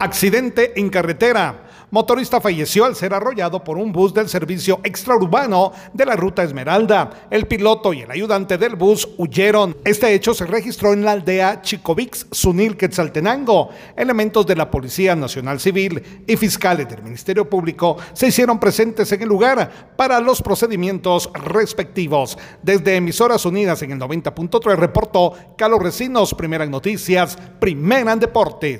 Accidente en carretera. Motorista falleció al ser arrollado por un bus del servicio extraurbano de la ruta Esmeralda. El piloto y el ayudante del bus huyeron. Este hecho se registró en la aldea Chicovix, Sunil, Quetzaltenango. Elementos de la Policía Nacional Civil y fiscales del Ministerio Público se hicieron presentes en el lugar para los procedimientos respectivos. Desde Emisoras Unidas en el 90.3 reportó Carlos Recinos, Primeras Noticias, Primera en Deportes.